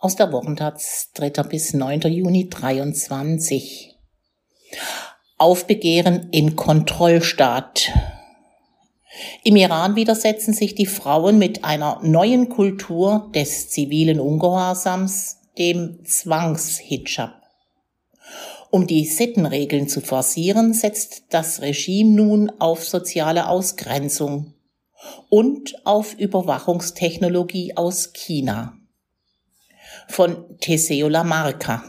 aus der Wochentaz 3. bis 9. Juni 23. Aufbegehren in Kontrollstaat. Im Iran widersetzen sich die Frauen mit einer neuen Kultur des zivilen Ungehorsams, dem Zwangshijab. Um die Sittenregeln zu forcieren, setzt das Regime nun auf soziale Ausgrenzung und auf Überwachungstechnologie aus China von Teseo Lamarca.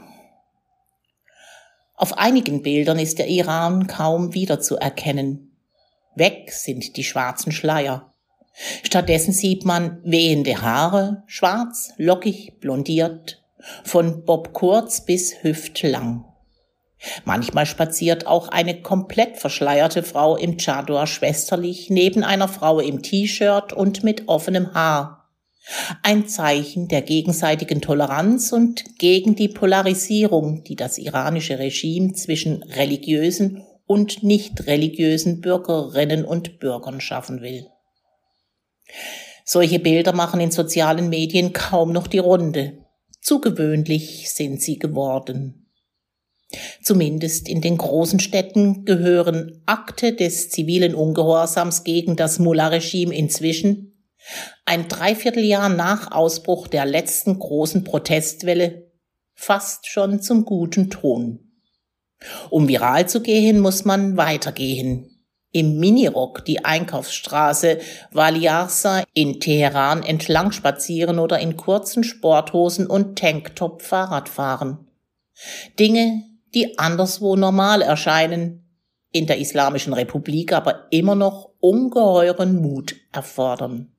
Auf einigen Bildern ist der Iran kaum wiederzuerkennen. Weg sind die schwarzen Schleier. Stattdessen sieht man wehende Haare, schwarz, lockig, blondiert, von Bob kurz bis hüftlang. Manchmal spaziert auch eine komplett verschleierte Frau im Chador schwesterlich neben einer Frau im T-Shirt und mit offenem Haar ein Zeichen der gegenseitigen Toleranz und gegen die Polarisierung, die das iranische Regime zwischen religiösen und nicht religiösen Bürgerinnen und Bürgern schaffen will. Solche Bilder machen in sozialen Medien kaum noch die Runde. Zu gewöhnlich sind sie geworden. Zumindest in den großen Städten gehören Akte des zivilen Ungehorsams gegen das Mullah-Regime inzwischen ein Dreivierteljahr nach Ausbruch der letzten großen Protestwelle fast schon zum guten Ton. Um viral zu gehen, muss man weitergehen. Im Minirock die Einkaufsstraße Valiarsa in Teheran entlang spazieren oder in kurzen Sporthosen und Tanktop Fahrrad fahren. Dinge, die anderswo normal erscheinen, in der Islamischen Republik aber immer noch ungeheuren Mut erfordern.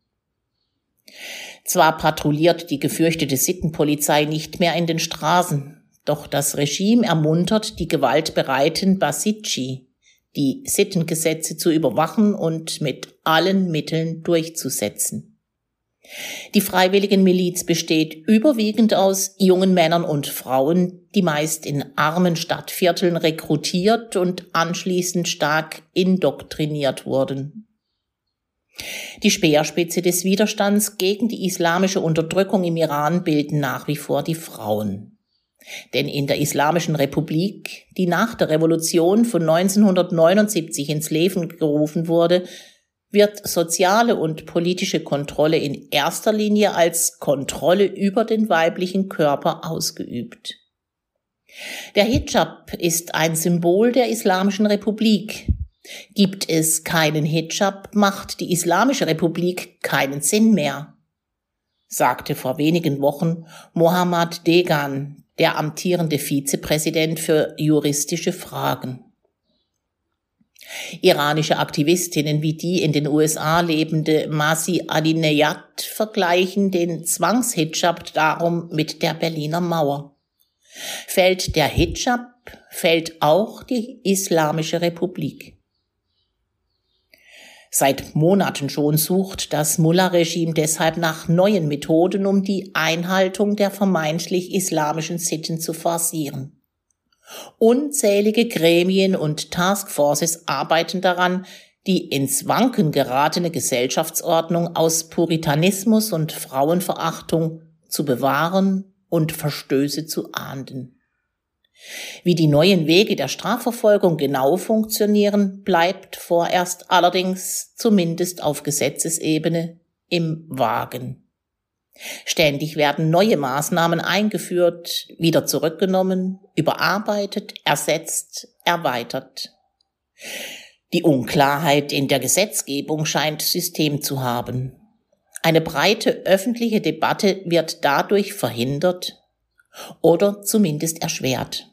Zwar patrouilliert die gefürchtete Sittenpolizei nicht mehr in den Straßen, doch das Regime ermuntert die gewaltbereiten Basitschi, die Sittengesetze zu überwachen und mit allen Mitteln durchzusetzen. Die freiwilligen Miliz besteht überwiegend aus jungen Männern und Frauen, die meist in armen Stadtvierteln rekrutiert und anschließend stark indoktriniert wurden. Die Speerspitze des Widerstands gegen die islamische Unterdrückung im Iran bilden nach wie vor die Frauen. Denn in der Islamischen Republik, die nach der Revolution von 1979 ins Leben gerufen wurde, wird soziale und politische Kontrolle in erster Linie als Kontrolle über den weiblichen Körper ausgeübt. Der Hijab ist ein Symbol der Islamischen Republik, Gibt es keinen Hijab, macht die Islamische Republik keinen Sinn mehr, sagte vor wenigen Wochen Mohammad Degan, der amtierende Vizepräsident für juristische Fragen. Iranische Aktivistinnen wie die in den USA lebende Masi Adineyat vergleichen den Zwangshijab darum mit der Berliner Mauer. Fällt der Hijab, fällt auch die Islamische Republik. Seit Monaten schon sucht das Mullah-Regime deshalb nach neuen Methoden, um die Einhaltung der vermeintlich islamischen Sitten zu forcieren. Unzählige Gremien und Taskforces arbeiten daran, die ins Wanken geratene Gesellschaftsordnung aus Puritanismus und Frauenverachtung zu bewahren und Verstöße zu ahnden. Wie die neuen Wege der Strafverfolgung genau funktionieren, bleibt vorerst allerdings zumindest auf Gesetzesebene im Wagen. Ständig werden neue Maßnahmen eingeführt, wieder zurückgenommen, überarbeitet, ersetzt, erweitert. Die Unklarheit in der Gesetzgebung scheint System zu haben. Eine breite öffentliche Debatte wird dadurch verhindert oder zumindest erschwert.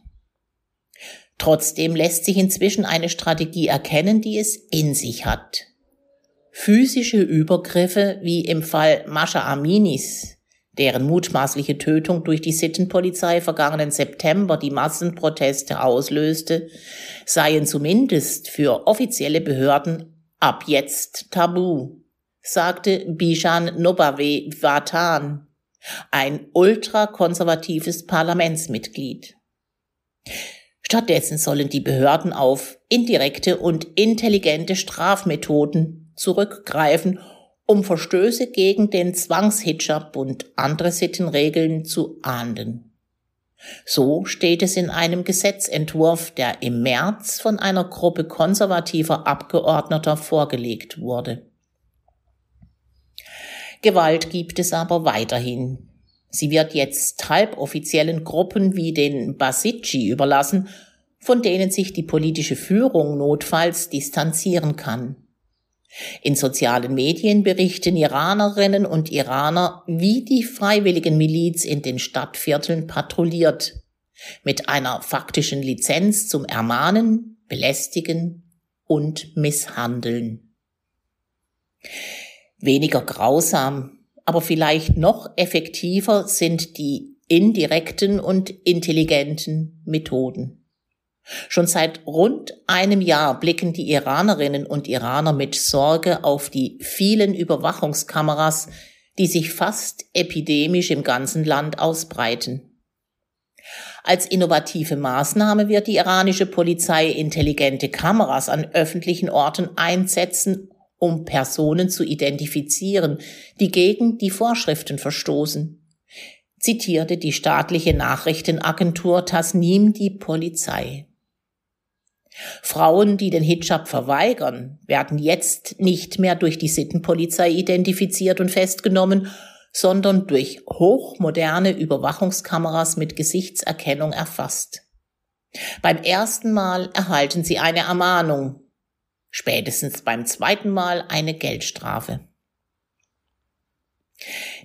Trotzdem lässt sich inzwischen eine Strategie erkennen, die es in sich hat. Physische Übergriffe, wie im Fall Mascha Aminis, deren mutmaßliche Tötung durch die Sittenpolizei vergangenen September die Massenproteste auslöste, seien zumindest für offizielle Behörden ab jetzt tabu, sagte Bijan Nobave Vatan, ein ultrakonservatives Parlamentsmitglied. Stattdessen sollen die Behörden auf indirekte und intelligente Strafmethoden zurückgreifen um Verstöße gegen den Zwangshijab und andere Sittenregeln zu ahnden. So steht es in einem Gesetzentwurf, der im März von einer Gruppe konservativer Abgeordneter vorgelegt wurde. Gewalt gibt es aber weiterhin. Sie wird jetzt halboffiziellen Gruppen wie den Basiji überlassen, von denen sich die politische Führung notfalls distanzieren kann. In sozialen Medien berichten Iranerinnen und Iraner, wie die freiwilligen Miliz in den Stadtvierteln patrouilliert, mit einer faktischen Lizenz zum Ermahnen, Belästigen und Misshandeln. Weniger grausam, aber vielleicht noch effektiver sind die indirekten und intelligenten Methoden. Schon seit rund einem Jahr blicken die Iranerinnen und Iraner mit Sorge auf die vielen Überwachungskameras, die sich fast epidemisch im ganzen Land ausbreiten. Als innovative Maßnahme wird die iranische Polizei intelligente Kameras an öffentlichen Orten einsetzen, um Personen zu identifizieren, die gegen die Vorschriften verstoßen zitierte die staatliche Nachrichtenagentur Tasnim die Polizei. Frauen, die den Hijab verweigern, werden jetzt nicht mehr durch die Sittenpolizei identifiziert und festgenommen, sondern durch hochmoderne Überwachungskameras mit Gesichtserkennung erfasst. Beim ersten Mal erhalten sie eine Ermahnung, spätestens beim zweiten Mal eine Geldstrafe.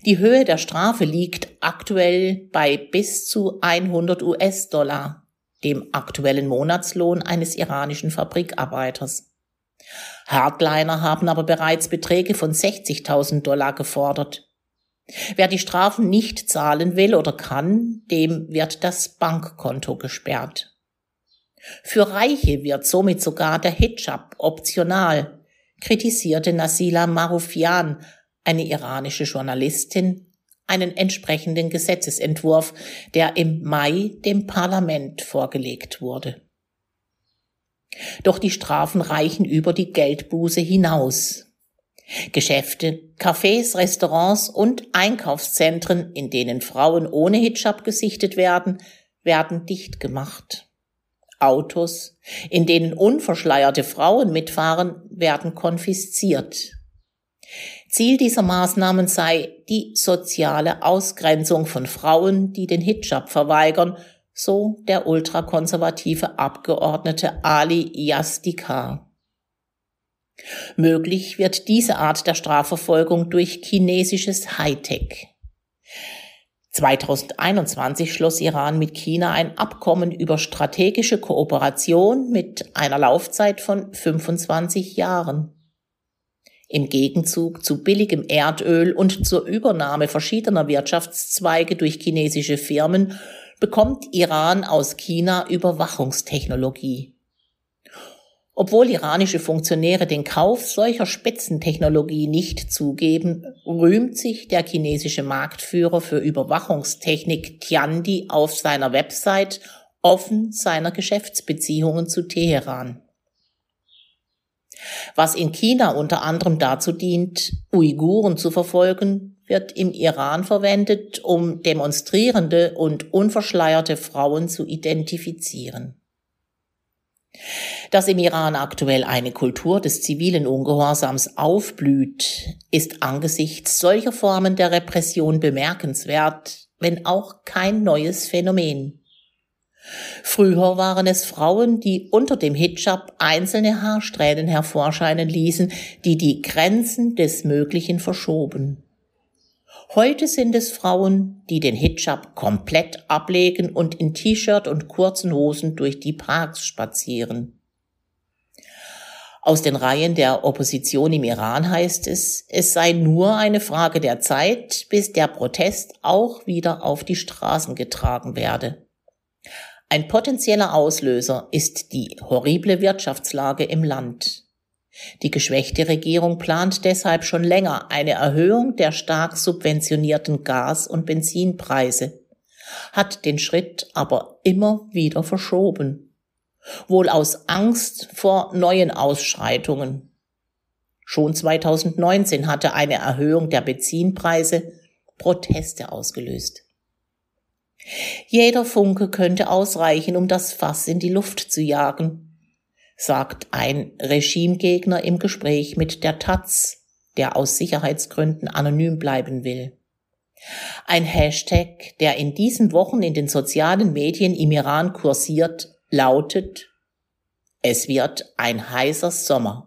Die Höhe der Strafe liegt aktuell bei bis zu 100 US-Dollar dem aktuellen Monatslohn eines iranischen Fabrikarbeiters. Hardliner haben aber bereits Beträge von 60.000 Dollar gefordert. Wer die Strafen nicht zahlen will oder kann, dem wird das Bankkonto gesperrt. Für Reiche wird somit sogar der Hijab optional, kritisierte Nasila Marufian, eine iranische Journalistin, einen entsprechenden Gesetzesentwurf, der im Mai dem Parlament vorgelegt wurde. Doch die Strafen reichen über die Geldbuße hinaus. Geschäfte, Cafés, Restaurants und Einkaufszentren, in denen Frauen ohne Hijab gesichtet werden, werden dicht gemacht. Autos, in denen unverschleierte Frauen mitfahren, werden konfisziert. Ziel dieser Maßnahmen sei die soziale Ausgrenzung von Frauen, die den Hijab verweigern, so der ultrakonservative Abgeordnete Ali Yasdikar. Möglich wird diese Art der Strafverfolgung durch chinesisches Hightech. 2021 schloss Iran mit China ein Abkommen über strategische Kooperation mit einer Laufzeit von 25 Jahren. Im Gegenzug zu billigem Erdöl und zur Übernahme verschiedener Wirtschaftszweige durch chinesische Firmen bekommt Iran aus China Überwachungstechnologie. Obwohl iranische Funktionäre den Kauf solcher Spitzentechnologie nicht zugeben, rühmt sich der chinesische Marktführer für Überwachungstechnik Tiandi auf seiner Website offen seiner Geschäftsbeziehungen zu Teheran was in China unter anderem dazu dient, Uiguren zu verfolgen, wird im Iran verwendet, um demonstrierende und unverschleierte Frauen zu identifizieren. Dass im Iran aktuell eine Kultur des zivilen Ungehorsams aufblüht, ist angesichts solcher Formen der Repression bemerkenswert, wenn auch kein neues Phänomen. Früher waren es Frauen, die unter dem Hijab einzelne Haarsträhnen hervorscheinen ließen, die die Grenzen des Möglichen verschoben. Heute sind es Frauen, die den Hijab komplett ablegen und in T-Shirt und kurzen Hosen durch die Parks spazieren. Aus den Reihen der Opposition im Iran heißt es, es sei nur eine Frage der Zeit, bis der Protest auch wieder auf die Straßen getragen werde. Ein potenzieller Auslöser ist die horrible Wirtschaftslage im Land. Die geschwächte Regierung plant deshalb schon länger eine Erhöhung der stark subventionierten Gas- und Benzinpreise, hat den Schritt aber immer wieder verschoben, wohl aus Angst vor neuen Ausschreitungen. Schon 2019 hatte eine Erhöhung der Benzinpreise Proteste ausgelöst. Jeder Funke könnte ausreichen, um das Fass in die Luft zu jagen, sagt ein Regimegegner im Gespräch mit der Taz, der aus Sicherheitsgründen anonym bleiben will. Ein Hashtag, der in diesen Wochen in den sozialen Medien im Iran kursiert, lautet Es wird ein heißer Sommer.